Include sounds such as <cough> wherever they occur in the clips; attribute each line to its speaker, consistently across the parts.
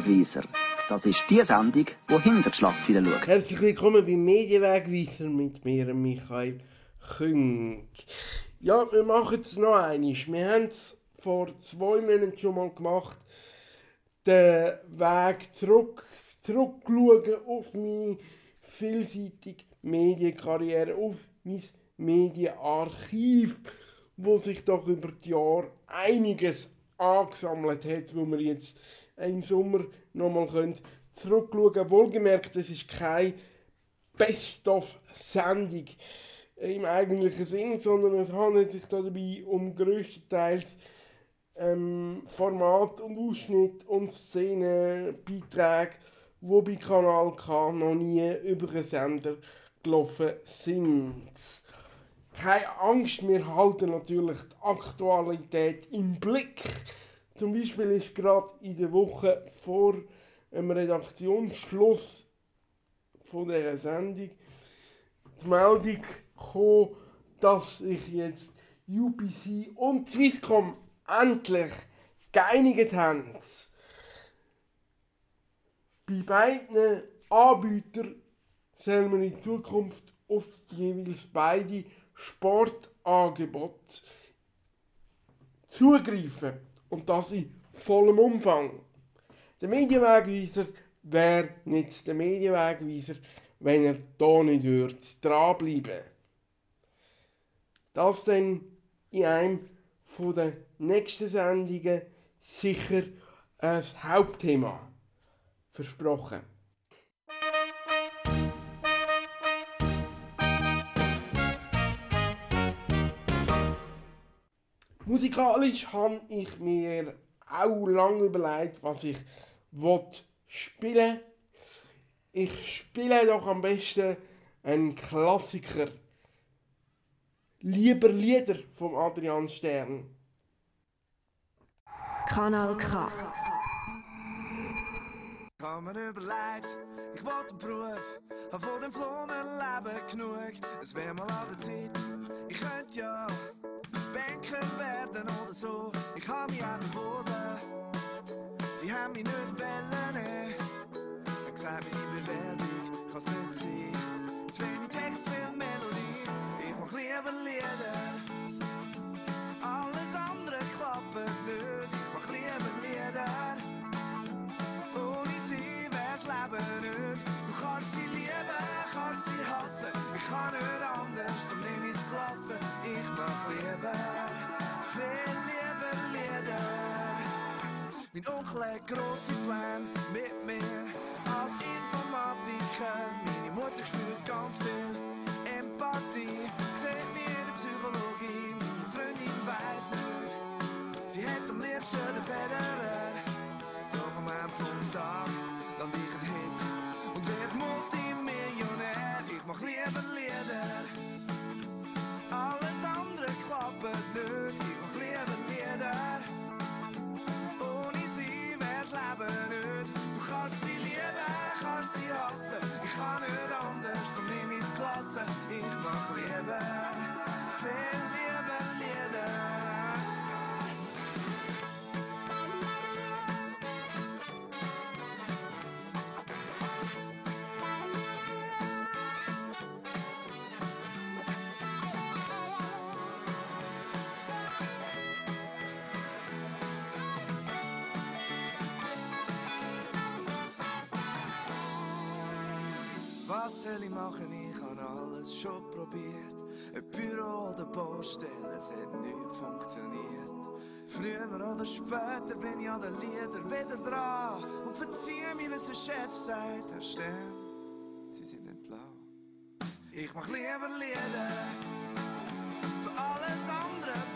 Speaker 1: Medienwegweiser. Das ist die Sendung, die hinter die Schlagzeilen schaut.
Speaker 2: Herzlich willkommen beim Medienwegweiser mit mir, Michael Küng. Ja, wir machen es noch einmal. Wir haben es vor zwei Monaten schon mal gemacht. Den Weg zurück, zurückschauen auf meine vielseitige Medienkarriere, auf mein Medienarchiv, wo sich doch über die Jahre einiges angesammelt hat, wo wir jetzt im Sommer nochmal zurückschauen können. Wohlgemerkt, es ist keine Best-of-Sendung im eigentlichen Sinn, sondern es handelt sich dabei um größtenteils ähm, Format und Ausschnitt und Szenenbeiträge, die bei Kanal K noch nie über einen Sender gelaufen sind. Keine Angst, wir halten natürlich die Aktualität im Blick. Zum Beispiel ist gerade in der Woche vor dem Redaktionsschluss von dieser Sendung die Meldung gekommen, dass sich jetzt UPC und Swisscom endlich geeinigt haben. Bei beiden Anbietern sollen wir in Zukunft auf jeweils beide Sportangebote zugreifen. Und das in vollem Umfang. Der Medienwegweiser wäre nicht der Medienwegweiser, wenn er da nicht würde dranbleiben. Das dann in einem von den nächsten Sendungen sicher ein Hauptthema. Versprochen. Musikalisch habe ich mir auch lange überlegt, was ich spielen will. Ich spiele doch am besten einen Klassiker. Lieber Lieder von Adrian Stern.
Speaker 3: Kanal K.
Speaker 4: Ich habe mir überlegt, ich wollte einen Beruf, habe von dem flohen Leben genug. Es wäre mal an der Zeit, ich könnte ja Banker werden oder so. Ich habe mich auch beworben, sie haben mich nicht wollen. nehmen. Ich gesagt, meine Bewerbung kann es nicht sein. Zu wenig Text, viel Melodie, ich mach lieber Lieder. Alles andere klappt nicht, ich mach lieber Lieder. Ohne sie wär's Leben nicht. Du kannst sie lieben, kannst sie hassen. Ich kann nicht mach lieber, viel lieber Lieder. Mein Onkel hat grosse Pläne mit mir als Informatiker. Meine Mutter spürt ganz viel Empathie. Sieht mir in der Psychologie, meine Freundin weiss nicht. Sie hat am liebsten den Federer. Doch am Ende vom Tag Was soll ich machen? Ich habe alles schon probiert. Ein Büro oder Baustelle, es hat nicht funktioniert. Früher oder später bin ich an den Liedern wieder dran und verziehe mir, was der Chef sagt. Herr Stern, Sie sind entlassen. Ich mach lieber Lieder. Für alles andere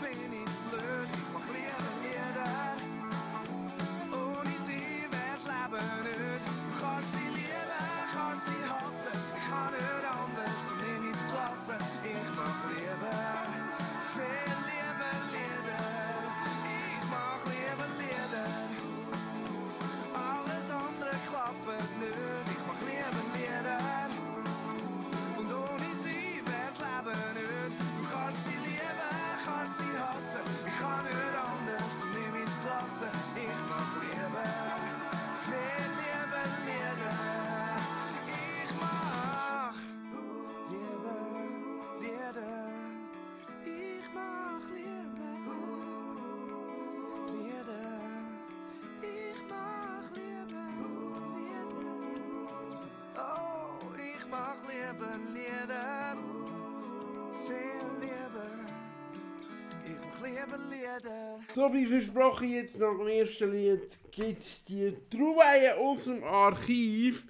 Speaker 2: So wie versprochen, jetzt nach dem ersten Lied gibt es die Trauweihe aus dem Archiv,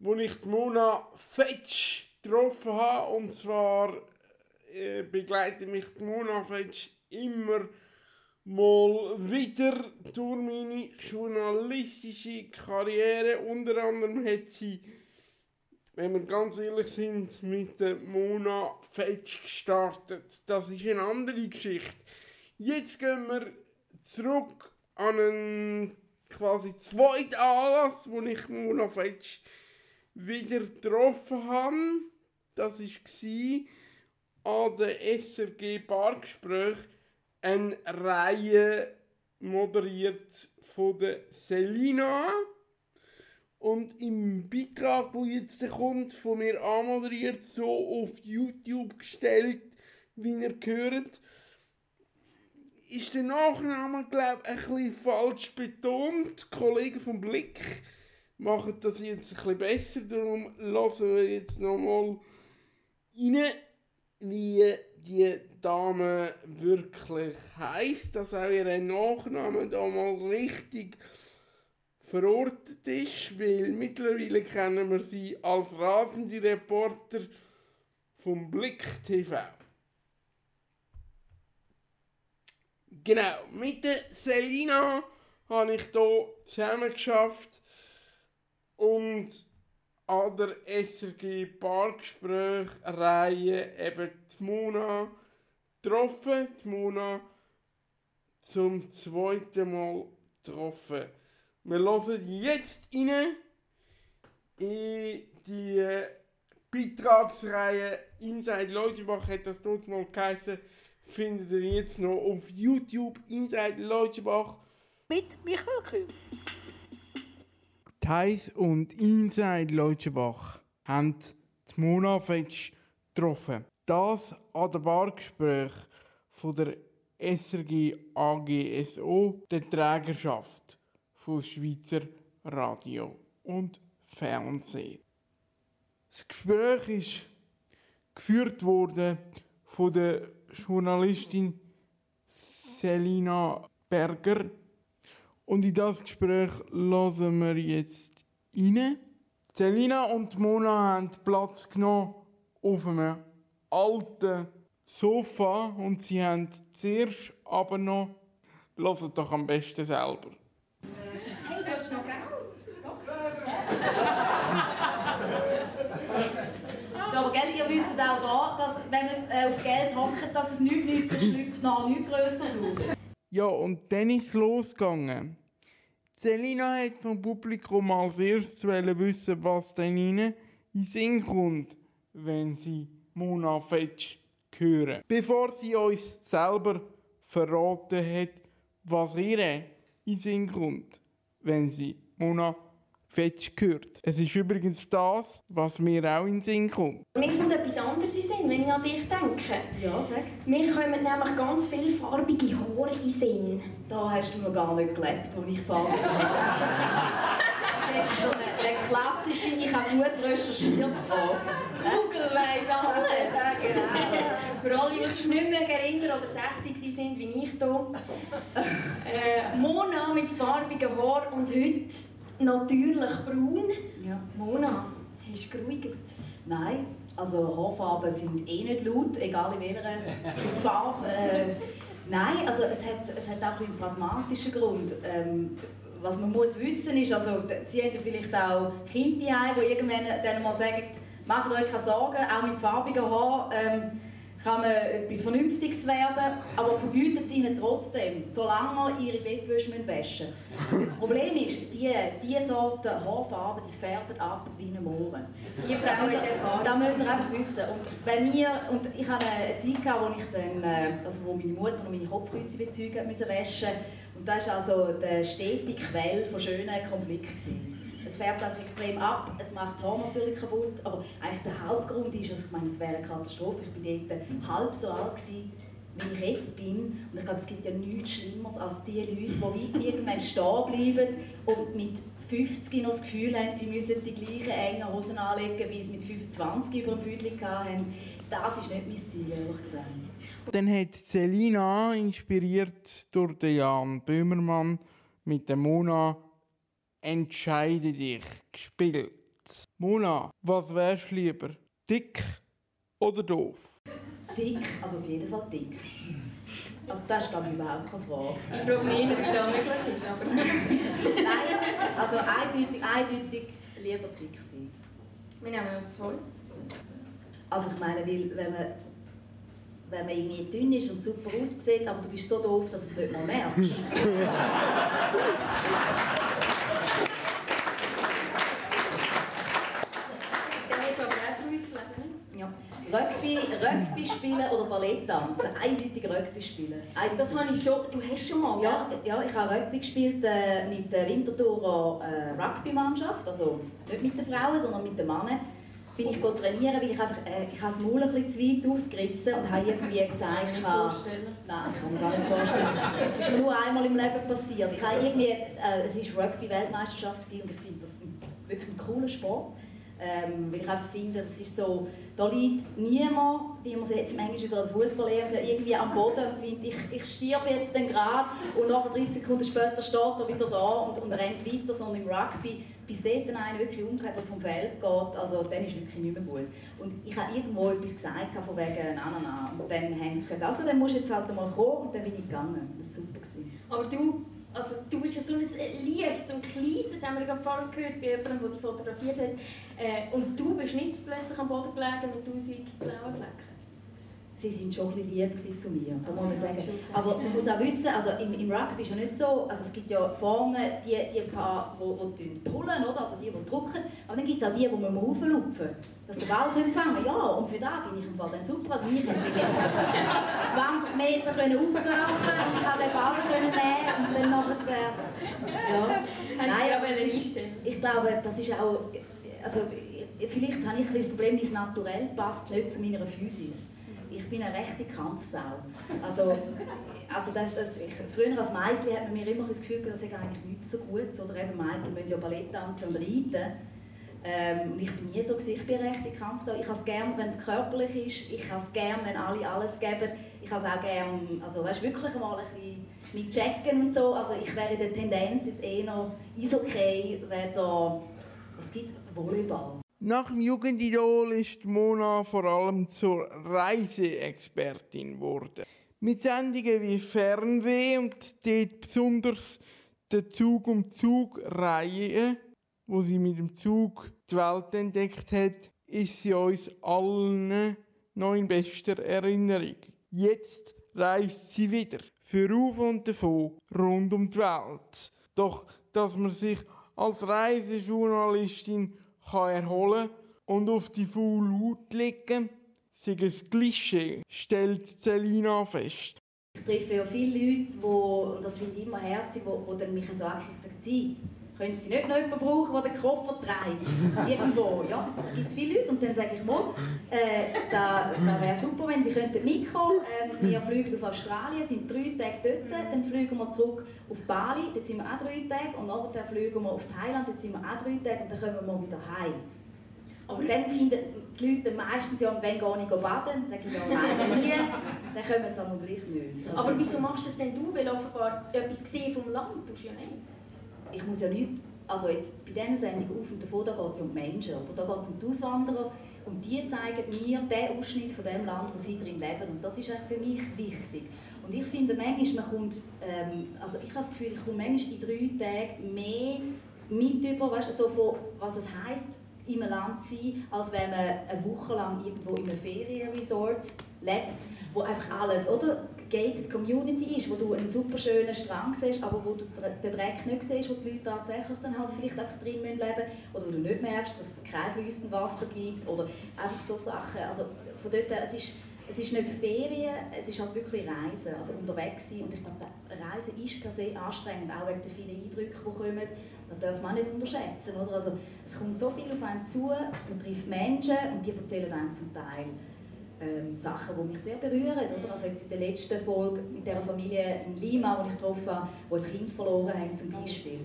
Speaker 2: wo ich die Mona Fetsch getroffen habe. Und zwar äh, begleitet mich die Mona Fetsch immer mal wieder durch meine journalistische Karriere. Unter anderem hat sie, wenn wir ganz ehrlich sind, mit der Mona Fetsch gestartet. Das ist eine andere Geschichte. Jetzt gehen wir zurück an einen quasi zweiten Anlass, wo ich Mona Fetsch wieder getroffen habe. Das war an der SRG Parkgespräch eine Reihe moderiert von der Selina. Und im Beitrag, wo jetzt kommt, von mir anmoderiert, so auf YouTube gestellt, wie ihr gehört, ist der Nachname, glaube ich, ein bisschen falsch betont. Die Kollegen vom Blick machen das jetzt ein bisschen besser, darum lassen wir jetzt nochmal rein, wie die Dame wirklich heisst, dass auch ihr Nachname da mal richtig verortet ist, weil mittlerweile kennen wir sie als rasende Reporter vom Blick TV. Genau, mit der Selina habe ich hier zusammen geschafft und an der SRG Parkgespräch Reihe eben die Mona getroffen. Die Mona zum zweiten Mal getroffen. Wir hören jetzt rein in die Beitragsreihe Inside Leutschbach, hat das dort mal geheißen, findet ihr jetzt noch auf YouTube Inside Leutschbach.
Speaker 3: Mit Michael Kühn.
Speaker 2: Thais und Inside Leutschenbach haben die Mona Fetsch getroffen. Das an der Bargespräch von der SRG AGSO, der Trägerschaft von Schweizer Radio und Fernsehen. Das Gespräch ist geführt worden von der Journalistin Selina Berger und in das Gespräch lassen wir jetzt rein. Selina und Mona haben Platz genommen auf einem alten Sofa und sie haben zuerst aber noch, lasst doch am besten selber.
Speaker 5: Hey, du hast noch Geld?
Speaker 3: Aber gell, ihr wisst auch da, dass wenn man äh, auf Geld hockt, dass es nichts nützt, es schlüpft nachher nichts Größeres aus.
Speaker 2: Ja, und dann ist es losgegangen. Selina hat vom Publikum als erstes wissen, was denn ihnen in Sinn kommt, wenn sie Mona Fetsch hören. Bevor sie uns selber verraten hat, was ihr in Sinn kommt, wenn sie Mona Fetsch hört. Es ist übrigens das, was mir auch in den Sinn kommt.
Speaker 5: Mir kommt etwas anderes in den Sinn, wenn ich an dich denke.
Speaker 3: Ja, sag.
Speaker 5: Mir kommen nämlich ganz viele farbige Haare in den Sinn.
Speaker 3: Da hast du noch gar nicht gelebt, wo ich fahre. <laughs> das ist jetzt so eine, eine klassische, ich habe gut recherchiert Frage.
Speaker 5: Google weiss alles.
Speaker 3: Ja, genau.
Speaker 5: Für alle, die sich nicht mehr erinnern oder 60 waren wie ich hier. Äh, Mona mit farbigen Haaren und heute natürlich braun.
Speaker 3: Ja.
Speaker 5: Mona, hast du geruhigt?
Speaker 3: Nein, also Haarfarben sind eh nicht laut, egal in welcher <laughs> Farbe. Äh, nein, also es hat, es hat auch einen pragmatischen Grund. Ähm, was man muss wissen ist, also Sie haben ja vielleicht auch Kinder die irgendwann dann mal sagen, macht euch keine Sorgen, auch mit farbigen Haaren ähm, kann man etwas Vernünftiges werden, aber verbietet es ihnen trotzdem, solange man ihre Bettwäsche waschen müssen. Das Problem ist, diese die Sorte Haarfarben die färben ab wie eine Mohren.
Speaker 5: Die Frau hat Erfahrung.
Speaker 3: Das müsst ihr einfach wissen. Und wenn ihr, und ich hatte eine Zeit, gehabt, wo, ich dann, äh, also wo meine Mutter und meine Kopfküsse müssen waschen und das war also die stete Quelle von schönen Konflikten. Es färbt einfach extrem ab, es macht die Haare natürlich kaputt, aber eigentlich der Hauptgrund ist, also ich meine, es wäre eine Katastrophe. Ich war dort halb so alt, gewesen, wie ich jetzt bin. Und ich glaube, es gibt ja nichts Schlimmeres als die Leute, die <laughs> irgendwann stehen bleiben und mit 50 noch das Gefühl haben, sie müssen die gleichen engen Hosen anlegen, wie sie mit 25 über dem Büdel hatten. Das ist nicht mein Ziel, ehrlich gesagt.
Speaker 6: Dann hat Selina, inspiriert durch den Jan Böhmermann, mit der Mona «Entscheide dich» gespielt. Mona, was wärst du lieber? Dick oder doof?
Speaker 3: Dick, also auf jeden Fall dick. Also das ist glaube ich überhaupt keine Frage.
Speaker 5: Ich frage mich eher, wie das möglich ist, aber... <laughs>
Speaker 3: Nein, also eindeutig, eindeutig lieber dick sein.
Speaker 5: Wir nehmen das zweites.
Speaker 3: Also ich meine, weil, wenn man, wenn man irgendwie dünn ist und super aussieht, aber du bist so doof, dass du es nicht mal merkst. <laughs>
Speaker 5: Dann hast du aber auch ein ruhiges Leben, nicht?
Speaker 3: Ja. Rugby, Rugby spielen oder Ballett tanzen. Eindeutig Rugby spielen. Eindeutig.
Speaker 5: Das habe ich schon... Du hast schon mal,
Speaker 3: Ja, ja, ich habe Rugby gespielt äh, mit der Winterthurer äh, Rugby-Mannschaft, also nicht mit den Frauen, sondern mit den Männern. Bin ich trainieren, weil ich einfach, äh, ich habe das Maul ein bisschen zu weit aufgerissen und habe irgendwie <laughs> gesagt,
Speaker 5: Kann ich vorstellen.
Speaker 3: Nein, ich kann mir das auch nicht vorstellen. Es ist mir nur einmal im Leben passiert. Ich habe irgendwie, äh, es war Rugby-Weltmeisterschaft und ich finde das ein, wirklich ein cooler Sport. Ähm, weil ich einfach finde, das ist so, da liegt niemand, wie man es jetzt manchmal wieder an Fußball irgendwie am Boden und findet, ich, ich stirbe jetzt dann gerade und nach 30 Sekunden später steht er wieder da und, und rennt weiter, sondern im Rugby, bis dort einer wirklich umgekehrt und vom Feld geht, also dann ist wirklich nicht mehr gut. Und ich habe irgendwo etwas gesagt von wegen, nein, nein, nein, und dann haben sie gesagt, also dann musst du jetzt halt mal kommen und dann bin ich gegangen. Das war super.
Speaker 5: Aber du, also du bist ja so ein Licht, so ein kleines, haben wir gerade vorhin gehört, bei jemandem, der dich fotografiert hat. Äh, und du bist nicht plötzlich am Boden gelegen mit tausend blauen Flecken.
Speaker 3: Sie waren schon ein bisschen lieb zu mir, da muss man sagen. Aber man muss auch wissen, also im, im Rugby ist ja nicht so, also es gibt ja vorne die, die paar, die, die pullen, oder? also die, die drücken, aber dann gibt es auch die, die man rauflupfen dass der Ball fangen können. Ja, und für das bin ich im Fall dann super. Also mich haben sie jetzt 20 <laughs> Meter können auflaufen und ich konnte den Ball können nehmen und dann nachher, äh, ja.
Speaker 5: Sie aber
Speaker 3: ist- ich glaube, das ist auch, also vielleicht habe ich ein Problem, mein Naturell passt nicht zu meiner Physis. Ich bin eine rechte Kampfsau. Also, also das, das, ich, früher als Mädchen hat man mir immer das Gefühl, gehabt, das sei eigentlich nicht so gut. Oder eben Mädchen müssen ja Ballett tanzen und reiten. Ähm, und ich bin nie so, gewesen. ich bin eine rechte Kampfsau. Ich habe es gerne, wenn es körperlich ist. Ich habe es gerne, wenn alle alles geben. Ich habe es auch gerne, also weißt, wirklich mal ein bisschen mit Checken und so. Also ich wäre in der Tendenz jetzt eher Eishockey, weder, was gibt Volleyball.
Speaker 6: Nach dem Jugendidol ist Mona vor allem zur Reiseexpertin geworden. Mit Sendungen wie Fernweh und dort besonders der Zug um Zug Reihe, wo sie mit dem Zug die Welt entdeckt hat, ist sie uns allen noch in bester Erinnerung. Jetzt reist sie wieder, für auf und davon, rund um die Welt. Doch, dass man sich als Reisejournalistin kann erholen und auf die faule Haut legen, sei ein Klischee, stellt Selina fest.
Speaker 3: Ich treffe ja viele Leute, wo, und das finde ich immer herzig, die, die mich so sagen, sie, können Sie nicht noch jemanden brauchen, der den Koffer trägt? <laughs> Irgendwo, ja, da gibt es viele Leute. Und dann sage ich mal, äh, da, da wäre super, wenn Sie könnten mitkommen ähm, Wir fliegen auf Australien, sind drei Tage dort, dann fliegen wir zurück auf Bali, dort sind wir auch drei Tage. Und nachher fliegen wir auf Thailand, dort sind wir auch drei Tage und dann kommen wir mal wieder heim. Aber dann finden die Leute meistens ja, wenn gehe ich baden, dann sage ich ja, nein, <laughs> nie, dann kommen sie aber gleich nicht. Also-
Speaker 5: Aber wieso machst du es denn du? Weil offenbar etwas gesehen vom Land tust du ja nicht.
Speaker 3: Ich muss ja nicht, also jetzt bei dieser Sendung auf und davon, da geht es ja um Menschen, oder? da geht es um die Auswanderer und die zeigen mir den Ausschnitt von dem Land, wo sie drin leben und das ist eigentlich für mich wichtig. Und ich finde manchmal, man kommt, ähm, also ich habe das Gefühl, ich komme manchmal in drei Tagen mehr mit über, weißt, so von, was es heisst, in einem Land zu sein, als wenn man eine Woche lang irgendwo in einem Ferienresort lebt, wo einfach alles, oder? Gated Community ist, wo du einen super schönen Strand siehst, aber wo du den Dreck nicht siehst, wo die Leute tatsächlich dann halt vielleicht einfach drin leben müssen, oder wo du nicht merkst, dass es kein fließendes Wasser gibt, oder einfach so Sachen. Also von dort her, es ist, es ist nicht Ferien, es ist halt wirklich Reisen, also unterwegs sein. Und ich glaube, Reisen ist per se anstrengend, auch wegen den vielen Eindrücken, die kommen. Das darf man auch nicht unterschätzen. Oder? Also, es kommt so viel auf einen zu, man trifft Menschen und die erzählen einem zum Teil ähm, Sachen, die mich sehr berühren. Oder? Also jetzt in der letzten Folge mit der Familie in Lima, die ich getroffen habe, die ein Kind verloren haben zum Beispiel.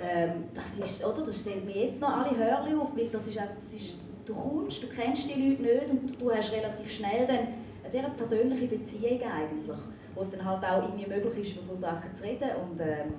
Speaker 3: Ähm, das ist, oder? Das stellt mir jetzt noch alle Hörli auf, weil das ist das ist, du kommst, du kennst die Leute nicht und du hast relativ schnell dann eine sehr persönliche Beziehung eigentlich, wo es dann halt auch irgendwie möglich ist, über so Sachen zu reden und ähm,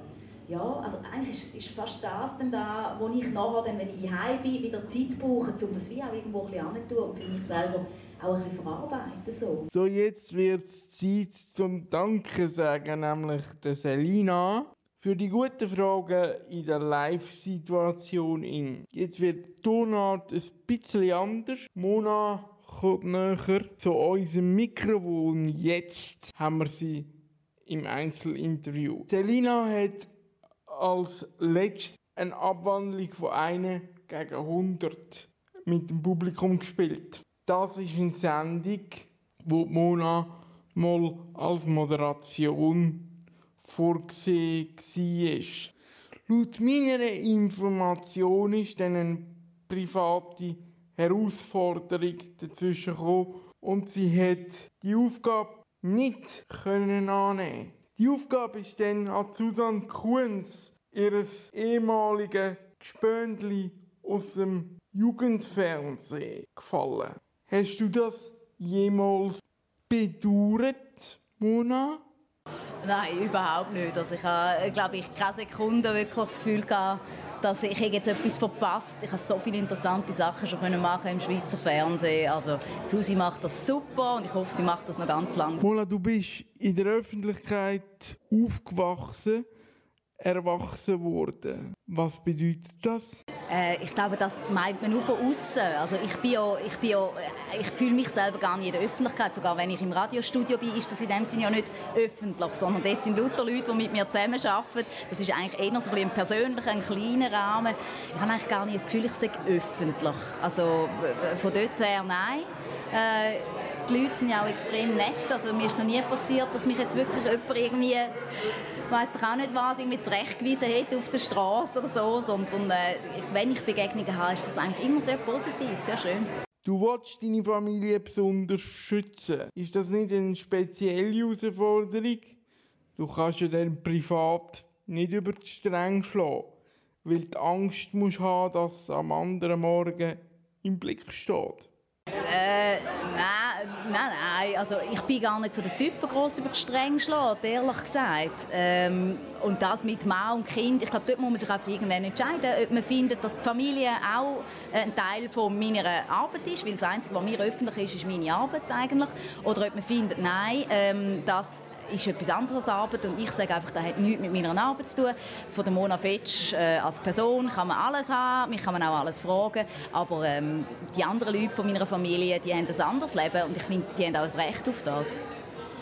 Speaker 3: ja, also eigentlich ist, ist fast das dann da, wo ich nachher, dann, wenn ich daheim bin, wieder Zeit brauche, um das wie auch irgendwo ein bisschen tun und für mich selber auch ein bisschen verarbeiten. So,
Speaker 6: so jetzt wird es Zeit zum Danke sagen, nämlich der Selina für die guten Fragen in der Live-Situation. Jetzt wird die Tonart ein bisschen anders. Mona kommt näher zu unserem Mikrofon. Jetzt haben wir sie im Einzelinterview. Selina hat als letztes eine Abwandlung von 1 gegen 100 mit dem Publikum gespielt. Das ist eine Sendung, wo Mona mal als Moderation vorgesehen war. Laut meiner Information ist dann eine private Herausforderung dazwischen gekommen und sie hat die Aufgabe nicht können annehmen. Die Aufgabe ist dann an Susanne Kunz, ihres ehemaligen Gespöndli aus dem Jugendfernsehen, gefallen. Hast du das jemals bedauert, Mona?
Speaker 3: Nein, überhaupt nicht. Also ich habe, glaube ich, keine Sekunde wirklich das Gefühl gehabt, dass ich jetzt etwas verpasst. Ich habe so viele interessante Sachen schon machen im Schweizer Fernsehen. Also Susi macht das super und ich hoffe, sie macht das noch ganz lange.
Speaker 6: Mola, du bist in der Öffentlichkeit aufgewachsen erwachsen worden. Was bedeutet das?
Speaker 3: Äh, ich glaube, das meint man nur von außen. Also ich bin ja, ich bin ja, ich fühle mich selber gar nicht in der Öffentlichkeit. Sogar wenn ich im Radiostudio bin, ist das in dem Sinne ja nicht öffentlich, sondern dort sind lauter Leute, die mit mir zusammenarbeiten. Das ist eigentlich eher so ein, persönlicher, ein kleiner Rahmen. Ich habe eigentlich gar nicht das Gefühl, ich sei öffentlich. Also von dort her nein. Äh, die Leute sind ja auch extrem nett. Also mir ist noch nie passiert, dass mich jetzt wirklich jemand irgendwie weiß doch auch nicht was, irgendwie zurechtgewiesen hätte auf der Straße oder so, sondern äh, wenn ich Begegnungen habe, ist das eigentlich immer sehr positiv, sehr schön.
Speaker 6: Du willst deine Familie besonders schützen. Ist das nicht eine spezielle Herausforderung? Du kannst ja dann privat nicht über die Stränge schlagen, weil du Angst musst haben, dass es am anderen Morgen im Blick steht.
Speaker 3: Äh, nein, nein, nein. Also ich bin gar nicht so der Typ, der gross über die Stränge schlägt, ehrlich gesagt. Ähm, und das mit Mann und Kind, ich glaube, dort muss man sich einfach irgendwann entscheiden, ob man findet, dass die Familie auch ein Teil von meiner Arbeit ist, weil das Einzige, was mir öffentlich ist, ist meine Arbeit eigentlich. Oder ob man findet, nein, ähm, das ist etwas anderes Arbeit und ich sage einfach, das hat nichts mit meiner Arbeit zu tun. Von der Mona Fetsch äh, als Person kann man alles haben, mich kann man auch alles fragen, aber ähm, die anderen Leute von meiner Familie, die haben ein anderes Leben und ich finde, die haben auch ein Recht auf das.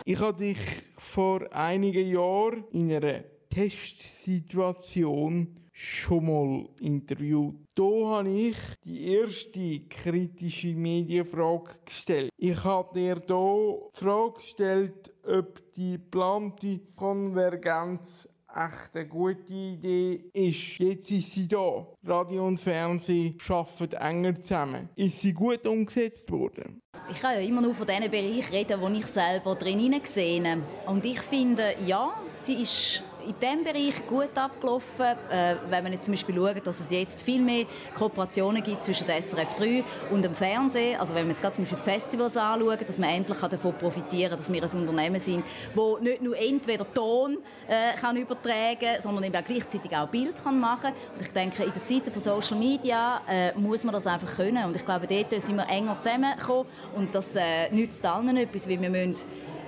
Speaker 6: Ich habe dich vor einigen Jahren in einer Testsituation schon mal interviewt. Da habe ich die erste kritische Medienfrage gestellt. Ich habe dir hier die Frage gestellt, ob die geplante Konvergenz echt eine gute Idee ist. Jetzt ist sie da. Radio und Fernsehen arbeiten enger zusammen. Ist sie gut umgesetzt worden?
Speaker 3: Ich kann ja immer nur von den Bereichen reden, wo ich selber drin gesehen Und ich finde, ja, sie ist in diesem Bereich gut abgelaufen. Äh, wenn man jetzt zum Beispiel schaut, dass es jetzt viel mehr Kooperationen gibt zwischen der SRF 3 und dem Fernsehen. Also wenn man jetzt gerade zum Beispiel Festivals anschaut, dass man endlich davon profitieren kann, dass wir ein Unternehmen sind, das nicht nur entweder Ton äh, kann übertragen kann, sondern eben auch gleichzeitig auch Bild kann machen kann. Und ich denke, in den Zeiten von Social Media äh, muss man das einfach können. Und ich glaube, dort sind wir enger zusammengekommen und das äh, nützt allen etwas, weil wir müssen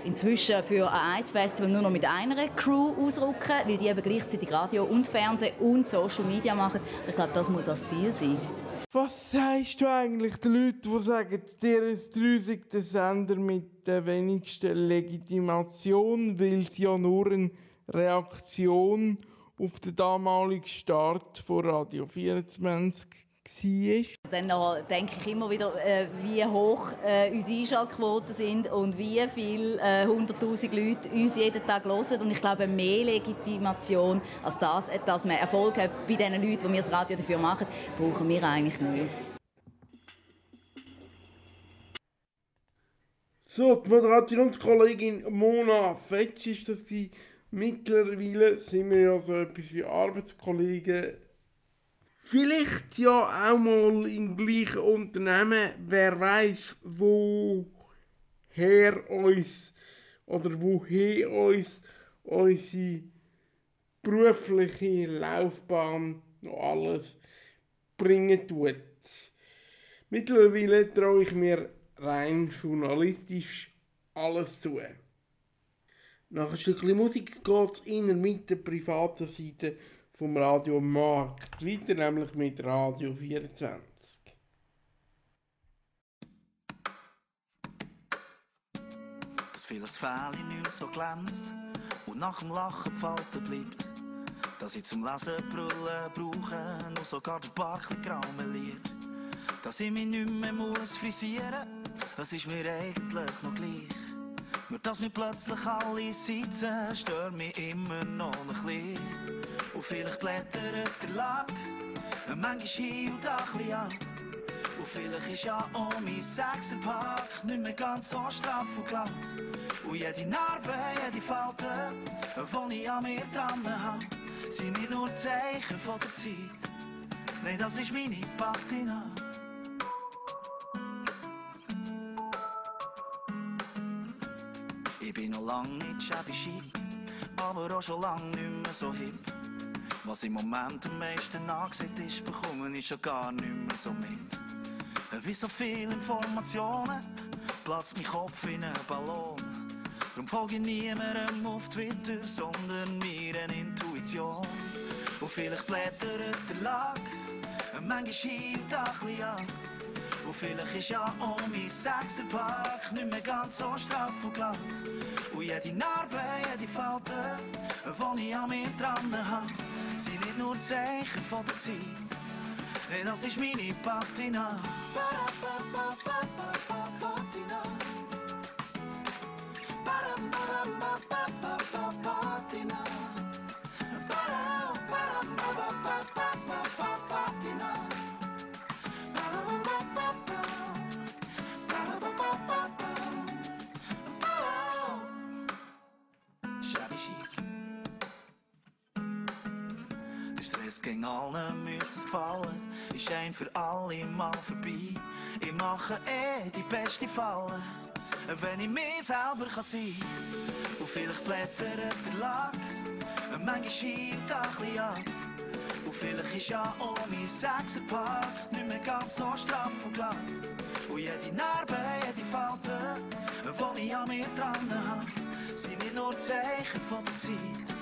Speaker 3: inzwischen für ein Eisfestival nur noch mit einer Crew ausrücken, weil die eben gleichzeitig Radio und Fernsehen und Social Media machen. Ich glaube, das muss das Ziel sein.
Speaker 6: Was sagst du eigentlich den Leuten, die sagen, der ist der Sender mit der wenigsten Legitimation, weil es ja nur eine Reaktion auf den damaligen Start von Radio 24 war.
Speaker 3: Dann denke ich immer wieder, äh, wie hoch äh, unsere Einschaltquoten sind und wie viele äh, 100'000 Leute uns jeden Tag hören. Und ich glaube, mehr Legitimation als das, dass man Erfolg hat bei den Leuten, die wir das Radio dafür machen, brauchen wir eigentlich nicht.
Speaker 6: So, die Moderationskollegin Mona Fetsch ist das. Mittlerweile sind wir ja so etwas wie Arbeitskollegen Vielleicht ja auch mal im gleichen Unternehmen. Wer weiß, wo
Speaker 2: woher uns oder woher uns unsere berufliche Laufbahn noch alles bringen tut. Mittlerweile traue ich mir rein journalistisch alles zu. Nach ein Stückchen Musik geht es in mit der privaten Seite vom Radio Markt weiter, nämlich mit Radio 24.
Speaker 7: Dass vielleicht das Fähli nicht mehr so glänzt und nach dem Lachen gefalten bleibt. Dass ich zum Lesen brüllen brauche, nur sogar der Barkli grau meliert. Dass ich mich nicht mehr muss frisieren, das ist mir eigentlich noch gleich. Nur dass mir plötzlich alle Seiten stören mich immer noch ein bisschen. Und vielleicht blättert der Lack, manchmal hier und da ein ab. Und vielleicht ist ja auch mein Sechserpack nicht mehr ganz so straff und glatt. Und jede Narbe, jede Falte, die ich an mir dran habe, sind nicht nur Zeichen von der Zeit. Nein, das ist meine Patina. Ich bin noch lang nicht shabby chic, aber auch schon lang nicht mehr so hip. Was im Moment am meisten angesagt ist, bekomme ich schon gar nicht mehr so mit. Wie so viele Informationen platzt mein Kopf in einen Ballon. Darum folge ich niemandem auf Twitter, sondern mir eine Intuition. Und vielleicht blättert der Lack, manchmal schiebt ein bisschen an. Und vielleicht ist ja auch mein Sechserpack nicht mehr ganz so straff und glatt. Und jede Narbe, jede Falte, die ich an mir dran habe, sind nicht nur Zeichen von der Zeit. Nee, das ist meine Patina. Patina. Gegen allen müssen es gefallen. Ist ein für alle Mal vorbei. Ich mache eh die beste Falle, wenn ich mir selber kann sein Und vielleicht blättert der Lack, manchmal schiebt ein bisschen an. Und vielleicht ist ja mein Sechserpack nicht mehr ganz so straff und glatt. Und jede Narbe, jede Falte, die ich an mir dran habe, sind nicht nur Zeichen von der Zeit.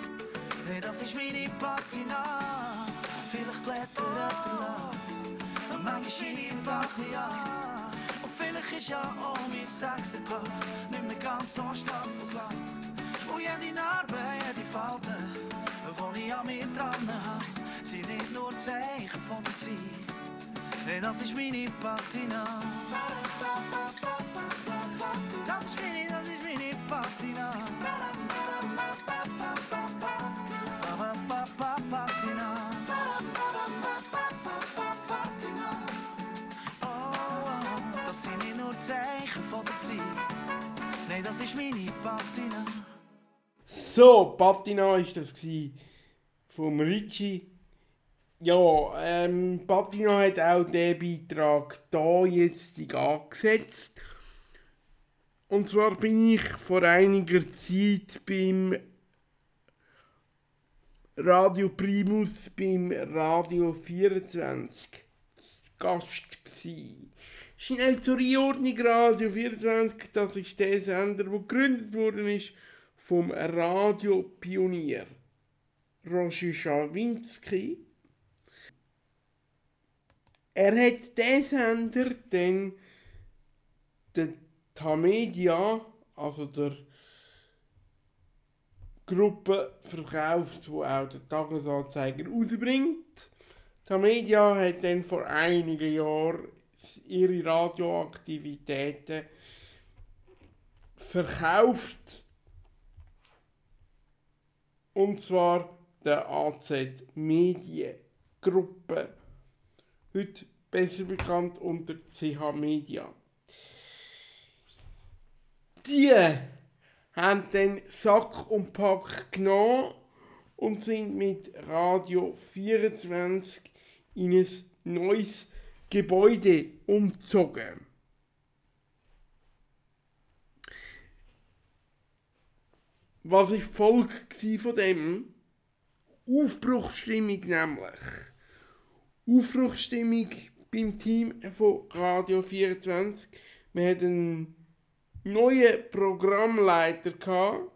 Speaker 7: Nee, das ist meine Patina. Vielleicht blättert der Lack, manchmal schiebt ein bisschen an. Und vielleicht ist ja auch mein Sechserpack nicht mehr ganz so glatt. Und jede Narbe, jede Falte, die ich an mir dran habe, sind nicht nur Zeichen von der Zeit. Nee, das ist meine Patina. Das ist meine, das ist das ist meine Patina.
Speaker 2: So, Patina ist das vom Richie. Ja, ähm, Patina hat auch den Beitrag da jetzt angesetzt. Und zwar bin ich vor einiger Zeit beim Radio Primus beim Radio 24 Gast gsi. Schnell zur Einordnung Radio 24, das ist der Sender, der gegründet worden ist vom Radiopionier Roger Schawinski. Er hat den Sender dann der Tamedia, also der Gruppe verkauft, wo auch der Tagesanzeiger rausbringt. Tamedia hat dann vor einigen Jahren ihre Radioaktivitäten verkauft. Und zwar der AZ Mediengruppe. Heute besser bekannt unter CH Media. Die haben dann Sack und Pack genommen und sind mit Radio 24 in ein neues Gebäude umgezogen. Was die Folge von dem? Aufbruchsstimmung nämlich. Aufbruchsstimmung beim Team von Radio 24. Wir hatten einen neuen Programmleiter.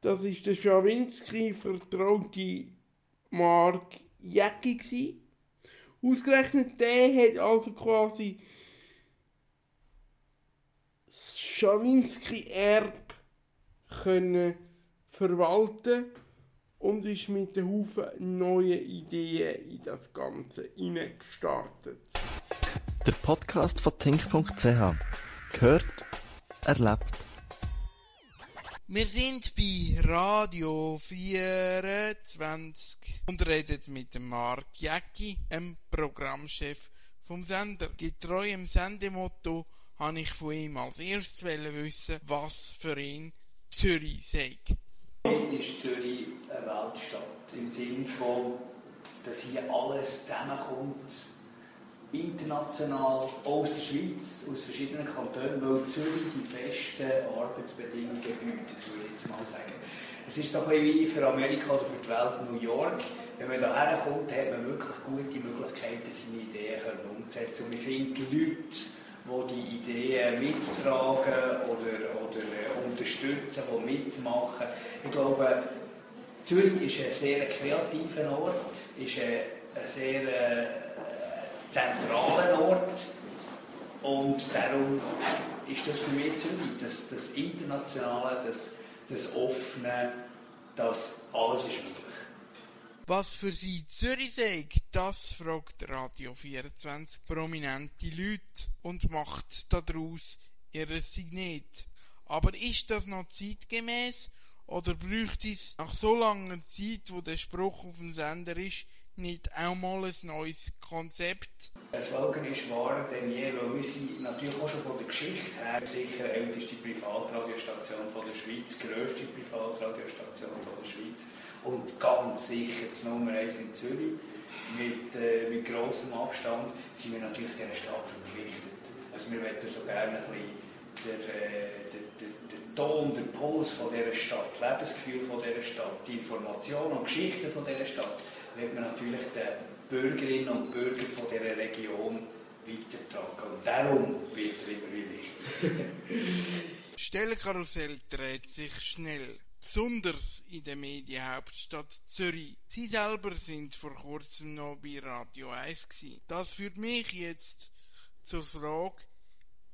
Speaker 2: Das ist der Schawinski vertraute Mark Jäcki. Ausgerechnet der hat also quasi das Schawinski-Erb können verwalten und ist mit einem Haufen neuen Ideen in das Ganze hineingestartet.
Speaker 8: Der Podcast von Tink.ch. Gehört, erlebt,
Speaker 6: Wir sind bei Radio 24 und reden mit Mark Jäcki, dem Programmchef vom Sender. Getreu im Sendemotto habe ich von ihm als erstes wissen, was für ihn Zürich sei.
Speaker 9: ist Zürich eine Weltstadt. Im Sinne von, dass hier alles zusammenkommt. International, aus der Schweiz, aus verschiedenen Kantonen, weil Zürich die besten Arbeitsbedingungen bietet, würde ich jetzt mal sagen. Es ist so ein bisschen wie für Amerika oder für die Welt New York. Wenn man hierher kommt, hat man wirklich gute Möglichkeiten, seine Ideen umzusetzen. Und ich finde, die Leute, die die Ideen mittragen oder, oder äh, unterstützen, die mitmachen, ich glaube, Zürich ist ein sehr kreativer Ort, ist ein, ein sehr zentraler Ort und darum ist das für mich Zürich, das, das Internationale, das, das Offene, das alles ist möglich.
Speaker 6: Was für sie Zürich sei, das fragt Radio 24 prominente Leute und macht daraus ihr Signet. Aber ist das noch zeitgemäß oder bräuchte es nach so langer Zeit, wo der Spruch auf dem Sender ist, nicht auch mal ein neues Konzept?
Speaker 9: Der Slogan ist wahrer denn je, weil wir sind natürlich auch schon von der Geschichte her sicher älteste Privatradiostation der Schweiz, grösste Privatradiostation der Schweiz und ganz sicher das Nummer 1 in Zürich. Mit, äh, mit grossem Abstand sind wir natürlich dieser Stadt verpflichtet. Also wir möchten so gerne ein bisschen der, äh, der, der, Ton, der Puls von dieser Stadt, das Lebensgefühl von dieser Stadt, die Informationen und Geschichten von dieser Stadt, wird man natürlich den Bürgerinnen und Bürgern von dieser Region weitertragen. Und darum wird er immer wichtig. <laughs>
Speaker 6: Stellenkarussell dreht sich schnell. Besonders in der Medienhauptstadt Zürich. Sie selber sind vor kurzem noch bei Radio 1 gewesen. Das führt mich jetzt zur Frage,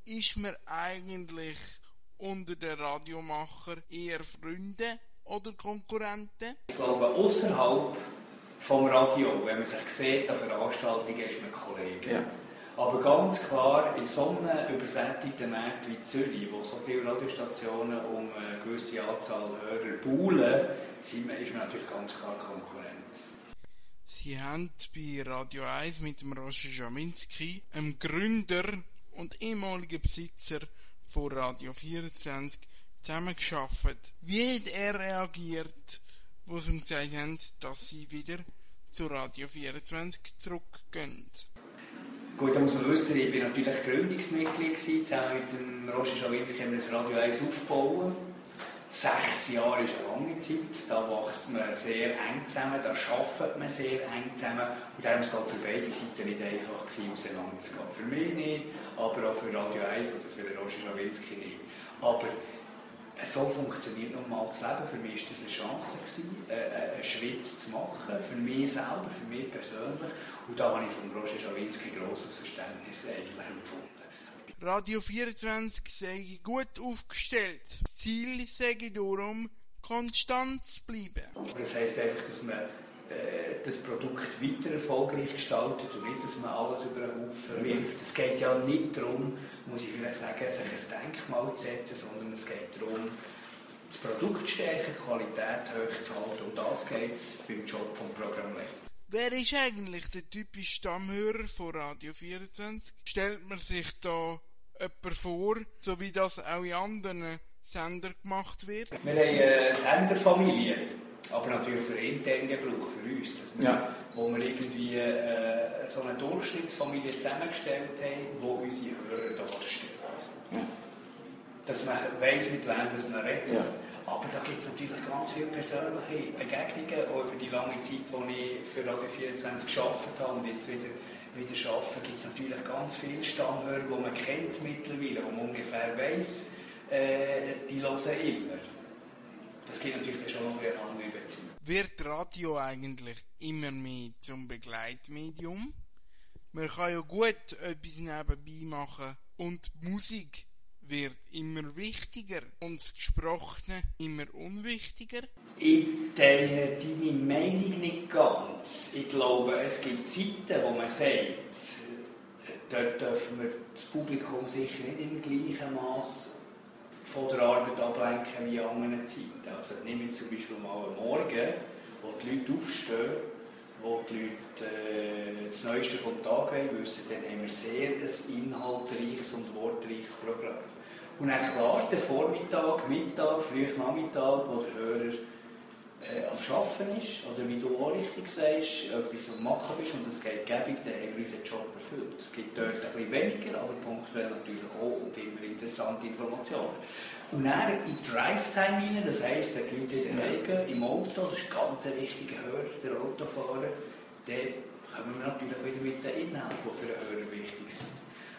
Speaker 6: ist man eigentlich unter den Radiomacher eher Freunde oder Konkurrenten?
Speaker 9: Ich glaube, außerhalb vom Radio, wenn man sich sieht an Veranstaltungen, ist man Kollege.
Speaker 1: Ja.
Speaker 9: Aber ganz klar, in so einem übersättigten Markt wie Zürich, wo so viele Radiostationen um eine gewisse Anzahl Hörer buhlen, sind wir- ist man natürlich ganz klar Konkurrenz.
Speaker 6: Sie haben bei Radio 1 mit dem Roger Jaminski, einem Gründer und ehemaligen Besitzer von Radio 24, zusammengearbeitet. Wie hat er reagiert, wo sie gesagt haben, dass sie wieder zu Radio 24 zurückgehen?
Speaker 9: Gut, da muss man wissen, ich war natürlich Gründungsmitglied, zusammen mit dem Roger Schawinski haben wir das Radio 1 aufgebaut. Sechs Jahre ist eine lange Zeit, da wächst man sehr eng zusammen, da arbeitet man sehr eng zusammen und darum war es für beide Seiten nicht einfach, gewesen, auseinanderzugehen. Für mich nicht, aber auch für Radio 1 oder für den Roger Schawinski nicht. Aber so funktioniert nun mal das Leben. Für mich war das eine Chance, gewesen, äh, einen Schritt zu machen, für mich selber, für mich persönlich. Und da habe ich von Roger Schawinski grosses Verständnis eigentlich empfunden.
Speaker 6: Radio 24 sei gut aufgestellt. Das Ziel sei darum, konstant zu bleiben.
Speaker 9: Aber das heisst einfach, dass man äh, das Produkt weiter erfolgreich gestaltet und nicht, dass man alles über den Haufen wirft. Es geht ja nicht darum, muss ich vielleicht sagen, sich ein Denkmal zu setzen, sondern es geht darum, das Produkt zu stärken, die Qualität hochzuhalten. Und das geht es beim Job vom Programmleiter.
Speaker 6: Wer ist eigentlich der typische Stammhörer von Radio 24? Stellt man sich da jemand vor, so wie das auch in anderen Sendern gemacht wird?
Speaker 9: Wir haben eine Senderfamilie, aber natürlich für internen Gebrauch, für uns. Dass wir,
Speaker 1: Ja.
Speaker 9: Wo wir irgendwie äh, so eine Durchschnittsfamilie zusammengestellt haben, die unsere Hörer darstellt. Dass man weiss, mit wem das man redet.
Speaker 1: Ja.
Speaker 9: Aber da gibt es natürlich ganz viele persönliche Begegnungen, auch über die lange Zeit, die ich für Radio 24 gearbeitet habe und jetzt wieder, wieder arbeite, gibt es natürlich ganz viele Stammhörer, die man kennt mittlerweile, wo man ungefähr weiss, äh, die hören immer. Das gibt natürlich schon noch eine andere Beziehung.
Speaker 6: Wird Radio eigentlich immer mehr zum Begleitmedium? Man kann ja gut etwas nebenbei machen und Musik wird immer wichtiger und das Gesprochene immer unwichtiger.
Speaker 9: Ich teile deine Meinung nicht ganz. Ich glaube, es gibt Zeiten, wo man sagt, dort dürfen wir das Publikum sicher nicht im gleichen Maß von der Arbeit ablenken wie an anderen Zeiten. Also nehmen wir zum Beispiel mal am Morgen, wo die Leute aufstehen, wo die Leute äh, das Neueste vom Tag wollen wissen, dann haben wir sehr ein inhaltreiches und wortreiches Programm. Und dann klar, der Vormittag, Mittag, früh Nachmittag, wo der Hörer äh, am Arbeiten ist, oder wie du auch richtig sagst, etwas am Machen bist und es geht gäbig, dann haben wir unseren Job erfüllt. Es gibt dort ein bisschen weniger, aber punktuell natürlich auch und immer interessante Informationen. Und dann in die Drive-Time rein, das heisst, wenn die Leute in der Wege, im Auto, das ist ganz ein wichtiger Hörer, der Autofahrer, dann kommen wir natürlich wieder mit den Inhalten, die für den Hörer wichtig sind.